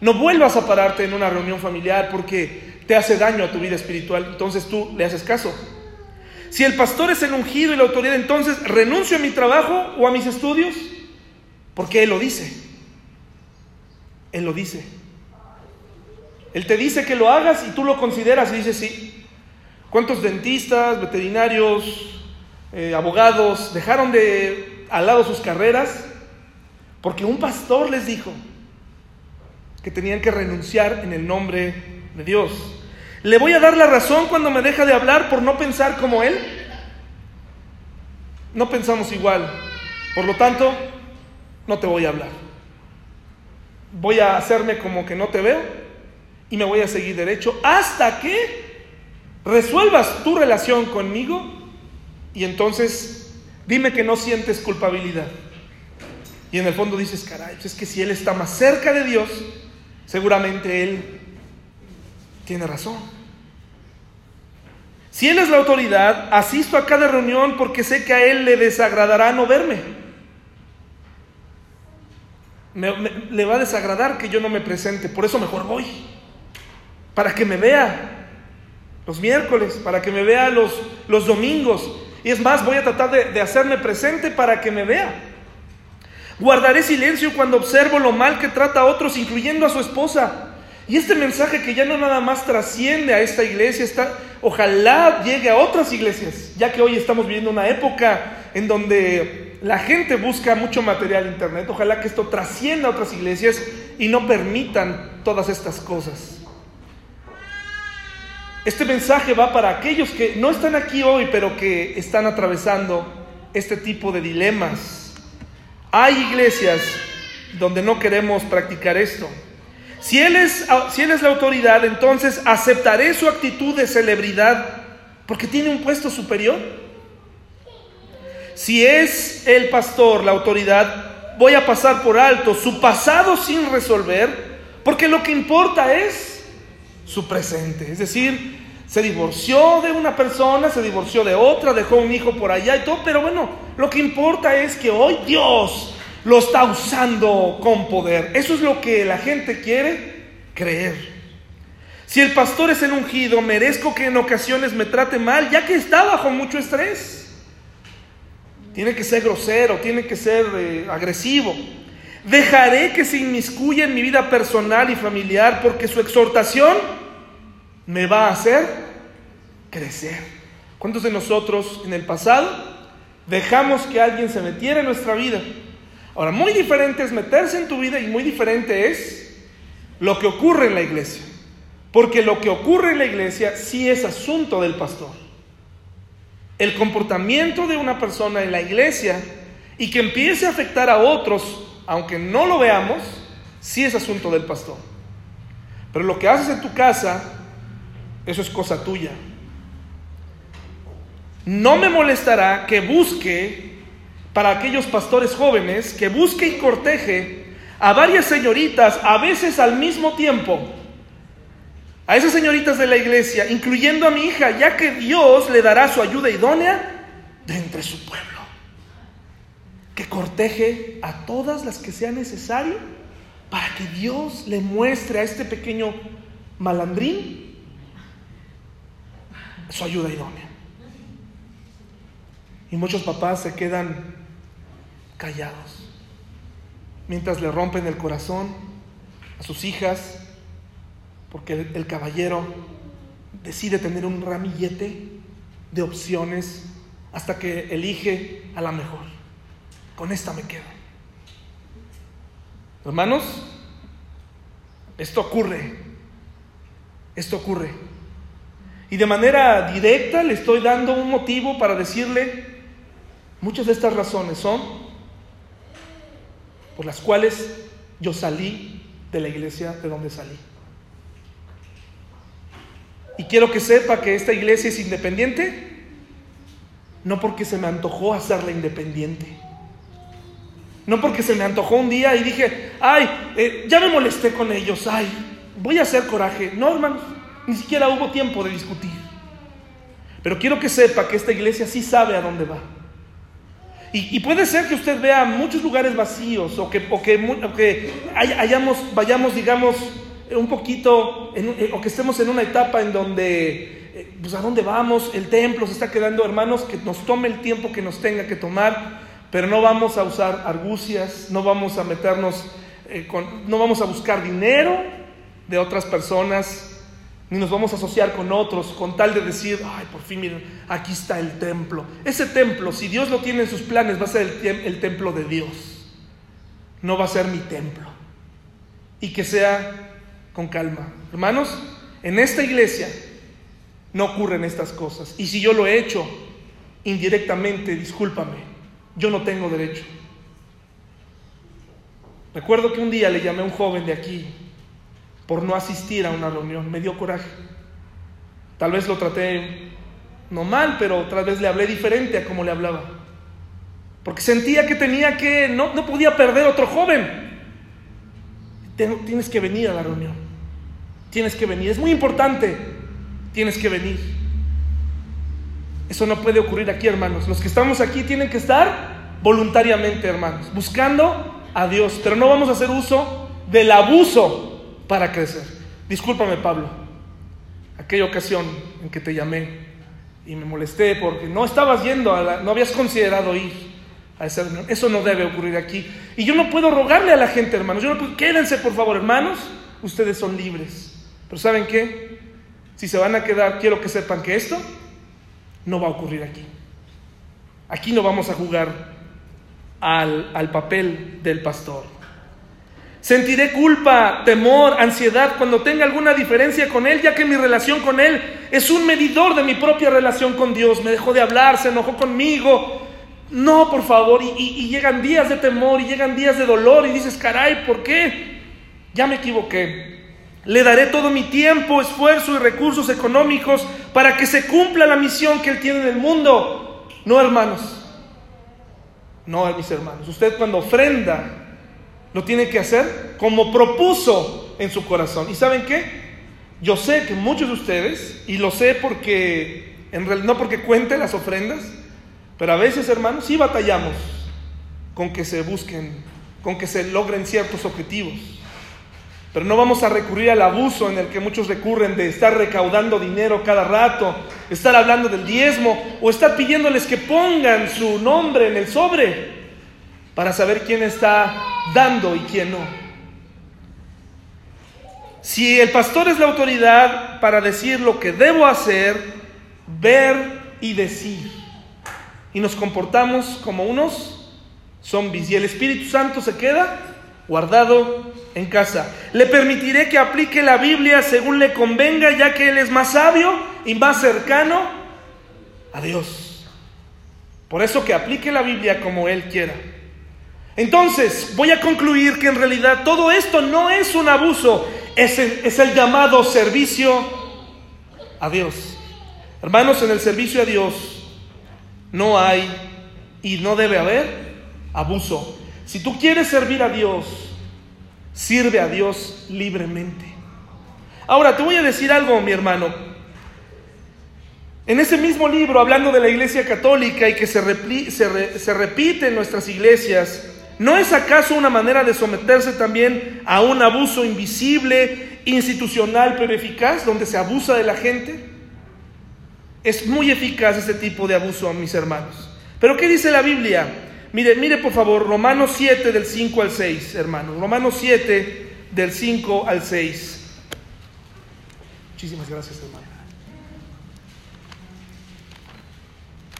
Speaker 1: No vuelvas a pararte en una reunión familiar porque te hace daño a tu vida espiritual. Entonces tú le haces caso. Si el pastor es el ungido y la autoridad, entonces renuncio a mi trabajo o a mis estudios porque él lo dice. Él lo dice. Él te dice que lo hagas y tú lo consideras y dices sí. ¿Cuántos dentistas, veterinarios, eh, abogados dejaron de al lado sus carreras porque un pastor les dijo que tenían que renunciar en el nombre de Dios? ¿Le voy a dar la razón cuando me deja de hablar por no pensar como Él? No pensamos igual. Por lo tanto, no te voy a hablar. Voy a hacerme como que no te veo y me voy a seguir derecho hasta que resuelvas tu relación conmigo y entonces dime que no sientes culpabilidad. Y en el fondo dices, caray, es que si Él está más cerca de Dios, seguramente Él tiene razón. Si Él es la autoridad, asisto a cada reunión porque sé que a Él le desagradará no verme. le va a desagradar que yo no me presente, por eso mejor voy para que me vea los miércoles, para que me vea los, los domingos. Y es más, voy a tratar de, de hacerme presente para que me vea. Guardaré silencio cuando observo lo mal que trata a otros, incluyendo a su esposa. Y este mensaje que ya no nada más trasciende a esta iglesia, está, ojalá llegue a otras iglesias, ya que hoy estamos viviendo una época en donde la gente busca mucho material en internet. Ojalá que esto trascienda a otras iglesias y no permitan todas estas cosas. Este mensaje va para aquellos que no están aquí hoy, pero que están atravesando este tipo de dilemas. Hay iglesias donde no queremos practicar esto. Si él, es, si él es la autoridad, entonces aceptaré su actitud de celebridad porque tiene un puesto superior. Si es el pastor la autoridad, voy a pasar por alto su pasado sin resolver, porque lo que importa es su presente. Es decir, se divorció de una persona, se divorció de otra, dejó un hijo por allá y todo, pero bueno, lo que importa es que hoy Dios lo está usando con poder. Eso es lo que la gente quiere creer. Si el pastor es el ungido, merezco que en ocasiones me trate mal, ya que está bajo mucho estrés. Tiene que ser grosero, tiene que ser eh, agresivo. Dejaré que se inmiscuya en mi vida personal y familiar porque su exhortación me va a hacer crecer. ¿Cuántos de nosotros en el pasado dejamos que alguien se metiera en nuestra vida? Ahora, muy diferente es meterse en tu vida y muy diferente es lo que ocurre en la iglesia. Porque lo que ocurre en la iglesia sí es asunto del pastor. El comportamiento de una persona en la iglesia y que empiece a afectar a otros aunque no lo veamos, sí es asunto del pastor. Pero lo que haces en tu casa, eso es cosa tuya. No me molestará que busque, para aquellos pastores jóvenes, que busque y corteje a varias señoritas, a veces al mismo tiempo, a esas señoritas de la iglesia, incluyendo a mi hija, ya que Dios le dará su ayuda idónea de entre su pueblo que corteje a todas las que sea necesario para que Dios le muestre a este pequeño malandrín su ayuda idónea. Y muchos papás se quedan callados mientras le rompen el corazón a sus hijas porque el, caballero decide tener un ramillete de opciones hasta que elige a la mejor. Con esta me quedo. Hermanos, esto ocurre. Esto ocurre. Y de manera directa le estoy dando un motivo para decirle, muchas de estas razones son por las cuales yo salí de la iglesia de donde salí. Y quiero que sepa que esta iglesia es independiente, no porque se me antojó hacerla independiente. No porque se me antojó un día y dije, ay, eh, ya me molesté con ellos, ay, voy a hacer coraje. No, hermanos, ni siquiera hubo tiempo de discutir. Pero quiero que sepa que esta iglesia sí sabe a dónde va. Y, puede ser que usted vea muchos lugares vacíos o que, o que, hayamos, vayamos, digamos, un poquito, eh, o que estemos en una etapa en donde, eh, pues a dónde vamos, el templo se está quedando, hermanos, que nos tome el tiempo que nos tenga que tomar, pero no vamos a usar argucias, no vamos a meternos, eh, con, no vamos a buscar dinero de otras personas, ni nos vamos a asociar con otros con tal de decir, ay, por fin miren, aquí está el templo. Ese templo, si Dios lo tiene en sus planes, va a ser el, el templo de Dios. No va a ser mi templo. Y que sea con calma. Hermanos, en esta iglesia no ocurren estas cosas. Y si yo lo he hecho indirectamente, discúlpame, yo no tengo derecho. Recuerdo que un día le llamé a un joven de aquí por no asistir a una reunión. Me dio coraje. Tal vez lo traté no mal, pero otra vez le hablé diferente a como le hablaba. Porque sentía que tenía que, no, no podía perder otro joven. Tienes que venir a la reunión. Tienes que venir. Es muy importante. Tienes que venir. Eso no puede ocurrir aquí, hermanos. Los que estamos aquí tienen que estar voluntariamente, hermanos, buscando a Dios. Pero no vamos a hacer uso del abuso para crecer. Discúlpame, Pablo, aquella ocasión en que te llamé y me molesté porque no estabas yendo, a la, no habías considerado ir a esa reunión. Eso no debe ocurrir aquí. Y yo no puedo rogarle a la gente, hermanos. Yo no puedo, quédense, por favor, hermanos. Ustedes son libres. Pero ¿saben qué? Si se van a quedar, quiero que sepan que esto no va a ocurrir aquí. Aquí no vamos a jugar al, al papel del pastor. Sentiré culpa, temor, ansiedad cuando tenga alguna diferencia con Él, ya que mi relación con Él es un medidor de mi propia relación con Dios. Me dejó de hablar, se enojó conmigo. No, por favor, y, llegan días de temor y llegan días de dolor y dices, caray, ¿por qué? Ya me equivoqué. Le daré todo mi tiempo, esfuerzo y recursos económicos para que se cumpla la misión que Él tiene en el mundo. No, hermanos. No, mis hermanos. Usted cuando ofrenda lo tiene que hacer como propuso en su corazón. ¿Y saben qué? Yo sé que muchos de ustedes, y lo sé porque, en realidad, no porque cuente las ofrendas, pero a veces, hermanos, sí batallamos con que se busquen, con que se logren ciertos objetivos. Pero no vamos a recurrir al abuso en el que muchos recurren de estar recaudando dinero cada rato, estar hablando del diezmo o estar pidiéndoles que pongan su nombre en el sobre para saber quién está dando y quién no. Si el pastor es la autoridad para decir lo que debo hacer, ver y decir, y nos comportamos como unos zombies, y el Espíritu Santo se queda guardado en casa. Le permitiré que aplique la Biblia según le convenga, ya que Él es más sabio y más cercano a Dios. Por eso que aplique la Biblia como Él quiera. Entonces, voy a concluir que en realidad todo esto no es un abuso, es el, llamado servicio a Dios. Hermanos, en el servicio a Dios no hay y no debe haber abuso. Si tú quieres servir a Dios, sirve a Dios libremente. Ahora, te voy a decir algo, mi hermano. En ese mismo libro, hablando de la Iglesia Católica y que se, se, repite en nuestras iglesias, ¿No es acaso una manera de someterse también a un abuso invisible, institucional, pero eficaz, donde se abusa de la gente? Es muy eficaz este tipo de abuso, mis hermanos. Pero ¿qué dice la Biblia? Mire, mire por favor, Romanos 7 del 5 al 6, hermanos. Romanos 7 del 5 al 6. Muchísimas gracias, hermano.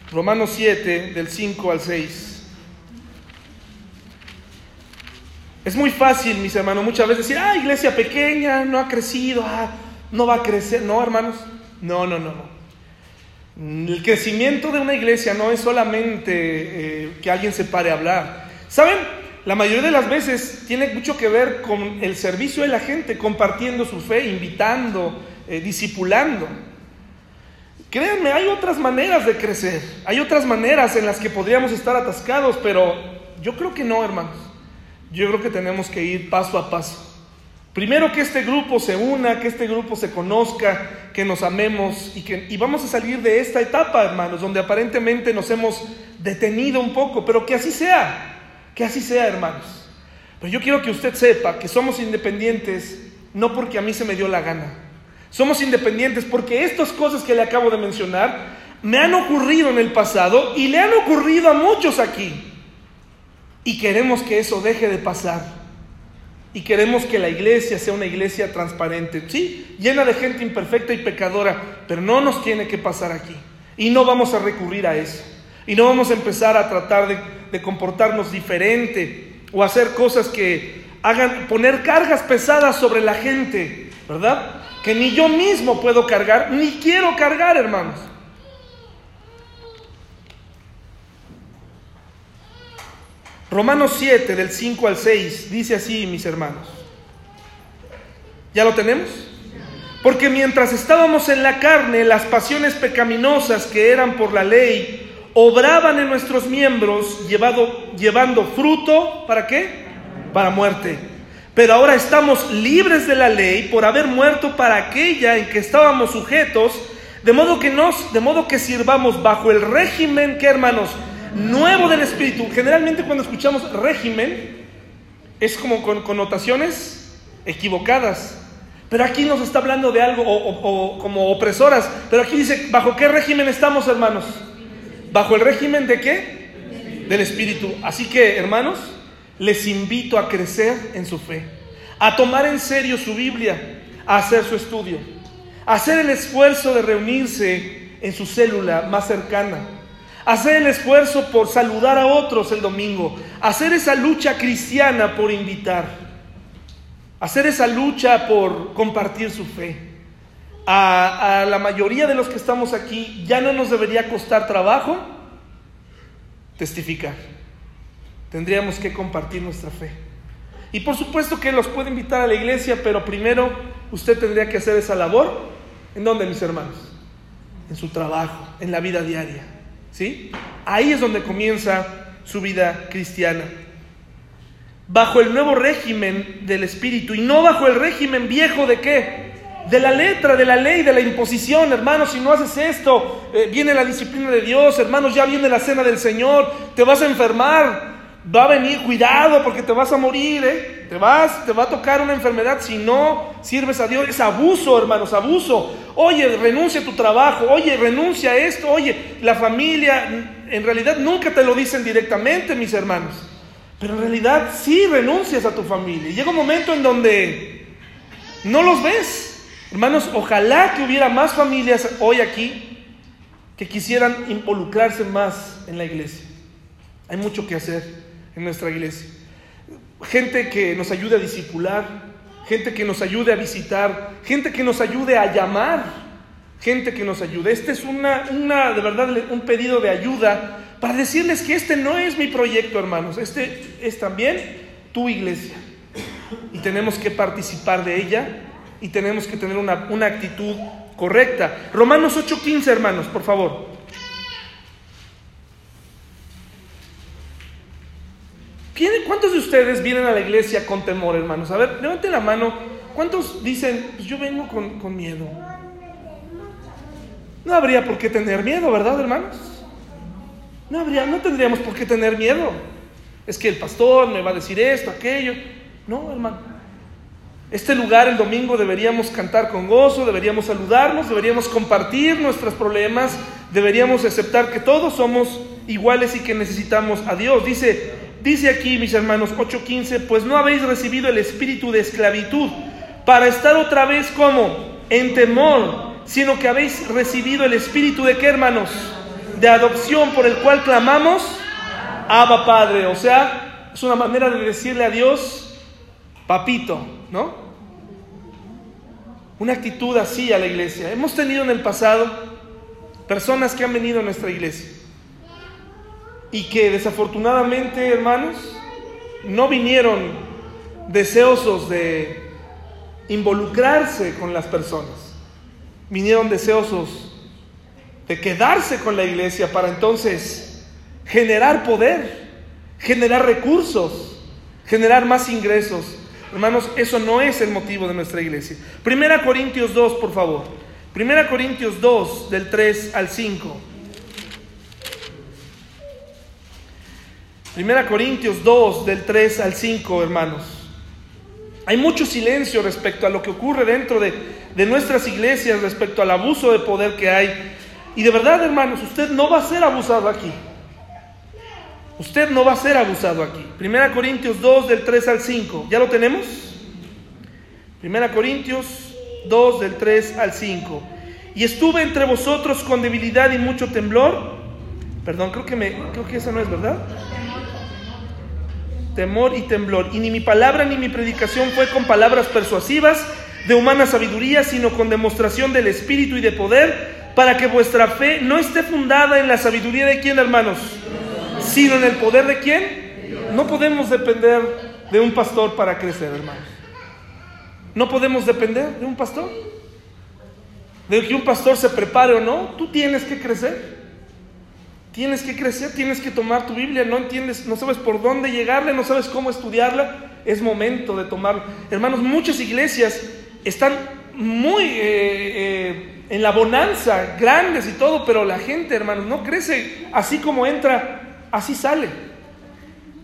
Speaker 1: Romanos 7 del 5 al 6. Es muy fácil, mis hermanos, muchas veces decir, ah, iglesia pequeña, no ha crecido, ah, no va a crecer. No, hermanos, no, no, no, no. El crecimiento de una iglesia no es solamente eh, que alguien se pare a hablar. ¿Saben? La mayoría de las veces tiene mucho que ver con el servicio de la gente, compartiendo su fe, invitando, eh, discipulando. Créanme, hay otras maneras de crecer, hay otras maneras en las que podríamos estar atascados, pero yo creo que no, hermanos. Yo creo que tenemos que ir paso a paso. Primero que este grupo se una, que este grupo se conozca, que nos amemos y que y vamos a salir de esta etapa, hermanos, donde aparentemente nos hemos detenido un poco, pero que así sea, que así sea, hermanos. Pero yo quiero que usted sepa que somos independientes no porque a mí se me dio la gana. Somos independientes porque estas cosas que le acabo de mencionar me han ocurrido en el pasado y le han ocurrido a muchos aquí. Y queremos que eso deje de pasar. Y queremos que la iglesia sea una iglesia transparente. Sí, llena de gente imperfecta y pecadora, pero no nos tiene que pasar aquí. Y no vamos a recurrir a eso. Y no vamos a empezar a tratar de, de comportarnos diferente o hacer cosas que hagan poner cargas pesadas sobre la gente, ¿verdad? Que ni yo mismo puedo cargar, ni quiero cargar, hermanos. Romanos 7, del 5 al 6, dice así, mis hermanos. ¿Ya lo tenemos? Porque mientras estábamos en la carne, las pasiones pecaminosas que eran por la ley, obraban en nuestros miembros llevado, llevando fruto, ¿para qué? Para muerte. Pero ahora estamos libres de la ley por haber muerto para aquella en que estábamos sujetos, de modo que nos, de modo que sirvamos bajo el régimen que hermanos, nuevo del Espíritu. Generalmente cuando escuchamos régimen es como con connotaciones equivocadas. Pero aquí nos está hablando de algo o, como opresoras. Pero aquí dice, ¿bajo qué régimen estamos, hermanos? ¿Bajo el régimen de qué? Del Espíritu. Así que, hermanos, les invito a crecer en su fe, a tomar en serio su Biblia, a hacer su estudio, a hacer el esfuerzo de reunirse en su célula más cercana hacer el esfuerzo por saludar a otros el domingo, hacer esa lucha cristiana por invitar, hacer esa lucha por compartir su fe. A, la mayoría de los que estamos aquí ya no nos debería costar trabajo testificar. Tendríamos que compartir nuestra fe. Y por supuesto que los puede invitar a la iglesia, pero primero usted tendría que hacer esa labor. ¿En dónde, mis hermanos? En su trabajo, en la vida diaria. ¿Sí? Ahí es donde comienza su vida cristiana. Bajo el nuevo régimen del Espíritu y no bajo el régimen viejo de qué? De la letra, de la ley, de la imposición. Hermanos, si no haces esto, eh, viene la disciplina de Dios. Hermanos, ya viene la cena del Señor. Te vas a enfermar. Va a venir, cuidado porque te vas a morir. ¿eh? Te vas, te va a tocar una enfermedad si no sirves a Dios. Es abuso, hermanos, abuso. Oye, renuncia a tu trabajo, oye, renuncia a esto, oye, la familia, en realidad nunca te lo dicen directamente, mis hermanos, pero en realidad sí renuncias a tu familia. Y llega un momento en donde no los ves. Hermanos, ojalá que hubiera más familias hoy aquí que quisieran involucrarse más en la iglesia. Hay mucho que hacer en nuestra iglesia. Gente que nos ayude a discipular, gente que nos ayude a visitar, gente que nos ayude a llamar, gente que nos ayude. Este es una, una, de verdad, un pedido de ayuda para decirles que este no es mi proyecto, hermanos, este es también tu iglesia. Y tenemos que participar de ella y tenemos que tener una, una actitud correcta. Romanos 8:15, hermanos, por favor. ¿Cuántos de ustedes vienen a la iglesia con temor, hermanos? A ver, levanten la mano. ¿Cuántos dicen, pues yo vengo con, miedo? No habría por qué tener miedo, ¿verdad, hermanos? No habría, no tendríamos por qué tener miedo. Es que el pastor me va a decir esto, aquello. No, hermano. Este lugar el domingo deberíamos cantar con gozo, deberíamos saludarnos, deberíamos compartir nuestros problemas, deberíamos aceptar que todos somos iguales y que necesitamos a Dios. Dice, dice aquí, mis hermanos, 8:15, pues no habéis recibido el espíritu de esclavitud para estar otra vez como en temor, sino que habéis recibido el espíritu de qué, hermanos? De adopción por el cual clamamos, Abba Padre. O sea, es una manera de decirle a Dios, papito, ¿no? Una actitud así a la iglesia. Hemos tenido en el pasado personas que han venido a nuestra iglesia y que desafortunadamente, hermanos, no vinieron deseosos de involucrarse con las personas. Vinieron deseosos de quedarse con la iglesia para entonces generar poder, generar recursos, generar más ingresos. Hermanos, eso no es el motivo de nuestra iglesia. Primera Corintios 2, por favor. Primera Corintios 2, del 3 al 5. Primera Corintios 2, del 3 al 5, hermanos. Hay mucho silencio respecto a lo que ocurre dentro de, de, nuestras iglesias, respecto al abuso de poder que hay. Y de verdad, hermanos, usted no va a ser abusado aquí. Usted no va a ser abusado aquí. Primera Corintios 2, del 3 al 5. ¿Ya lo tenemos? Primera Corintios 2, del 3 al 5. Y estuve entre vosotros con debilidad y mucho temblor. Perdón, creo que, me, creo que esa no es verdad temor y temblor. Y ni mi palabra ni mi predicación fue con palabras persuasivas de humana sabiduría, sino con demostración del Espíritu y de poder, para que vuestra fe no esté fundada en la sabiduría de quién, hermanos, sino en el poder de quién. No podemos depender de un pastor para crecer, hermanos. No podemos depender de un pastor. De que un pastor se prepare o no, tú tienes que crecer. Tienes que crecer, tienes que tomar tu Biblia, no entiendes, no sabes por dónde llegarle, no sabes cómo estudiarla, es momento de tomarlo. Hermanos, muchas iglesias están muy eh, eh, en la bonanza, grandes y todo, pero la gente, hermanos, no crece así como entra, así sale.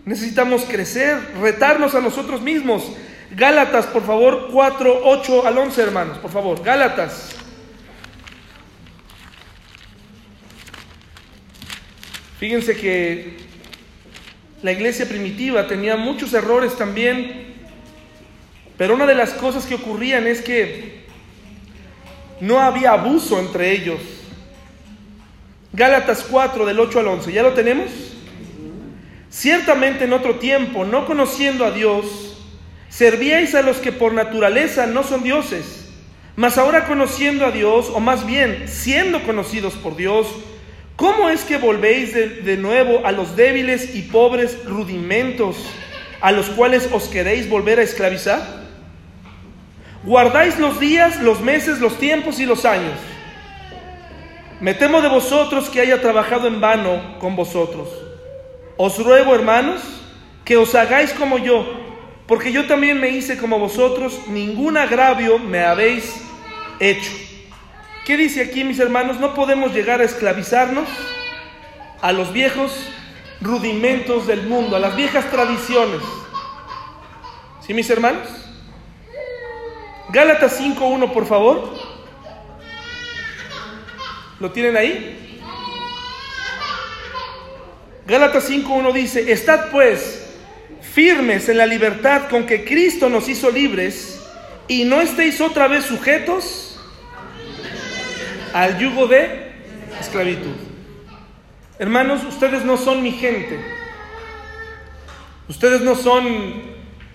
Speaker 1: Necesitamos crecer, retarnos a nosotros mismos. Gálatas, por favor, 4, 8 al 11, hermanos, por favor, Gálatas. Fíjense que la iglesia primitiva tenía muchos errores también, pero una de las cosas que ocurrían es que no había abuso entre ellos. Gálatas 4 del 8 al 11, ¿ya lo tenemos? Ciertamente en otro tiempo, no conociendo a Dios, servíais a los que por naturaleza no son dioses, mas ahora conociendo a Dios, o más bien siendo conocidos por Dios, ¿Cómo es que volvéis de, nuevo a los débiles y pobres rudimentos a los cuales os queréis volver a esclavizar? Guardáis los días, los meses, los tiempos y los años. Me temo de vosotros que haya trabajado en vano con vosotros. Os ruego, hermanos, que os hagáis como yo, porque yo también me hice como vosotros, ningún agravio me habéis hecho. ¿Qué dice aquí, mis hermanos? No podemos llegar a esclavizarnos a los viejos rudimentos del mundo, a las viejas tradiciones. ¿Sí, mis hermanos? Gálatas 5.1, por favor. ¿Lo tienen ahí? Gálatas 5.1 dice, estad pues firmes en la libertad con que Cristo nos hizo libres y no estéis otra vez sujetos al yugo de esclavitud. Hermanos, ustedes no son mi gente. Ustedes no son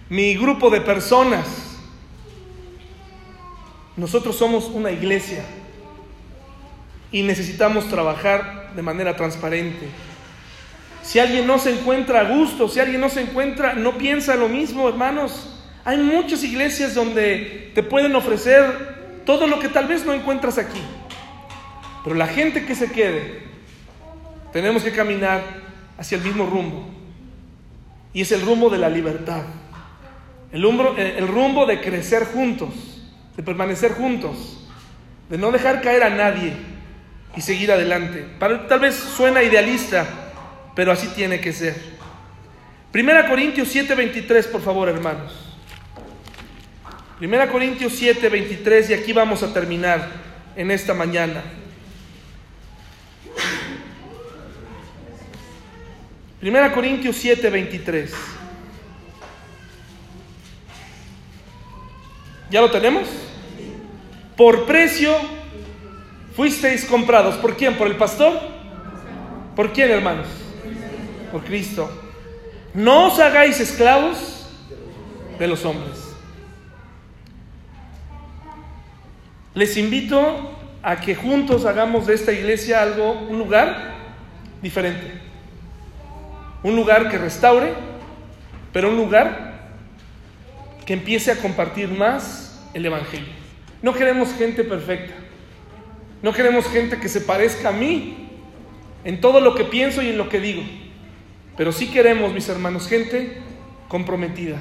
Speaker 1: mi grupo de personas. Nosotros somos una iglesia y necesitamos trabajar de manera transparente. Si alguien no se encuentra a gusto, si alguien no se encuentra, no piensa lo mismo, hermanos. Hay muchas iglesias donde te pueden ofrecer todo lo que tal vez no encuentras aquí. Pero la gente que se quede, tenemos que caminar hacia el mismo rumbo. Y es el rumbo de la libertad. El rumbo, eh, el rumbo de crecer juntos, de permanecer juntos, de no dejar caer a nadie y seguir adelante. tal vez suena idealista, pero así tiene que ser. Primera Corintios 7:23, por favor, hermanos. Primera Corintios 7:23 y aquí vamos a terminar en esta mañana. Primera Corintios 7, 23. ¿Ya lo tenemos? Por precio fuisteis comprados. ¿Por quién? ¿Por el pastor? ¿Por quién, hermanos? Por Cristo. No os hagáis esclavos de los hombres. Les invito a que juntos hagamos de esta iglesia algo, un lugar diferente. Un lugar que restaure, pero un lugar que empiece a compartir más el Evangelio. No queremos gente perfecta. No queremos gente que se parezca a mí en todo lo que pienso y en lo que digo. Pero sí queremos, mis hermanos, gente comprometida.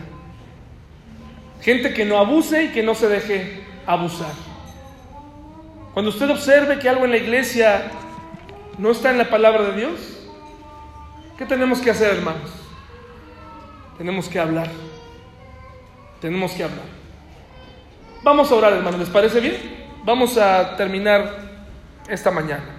Speaker 1: Gente que no abuse y que no se deje abusar. Cuando usted observe que algo en la iglesia no está en la palabra de Dios, ¿qué tenemos que hacer, hermanos? Tenemos que hablar. Tenemos que hablar. Vamos a orar, hermanos, ¿les parece bien? Vamos a terminar esta mañana.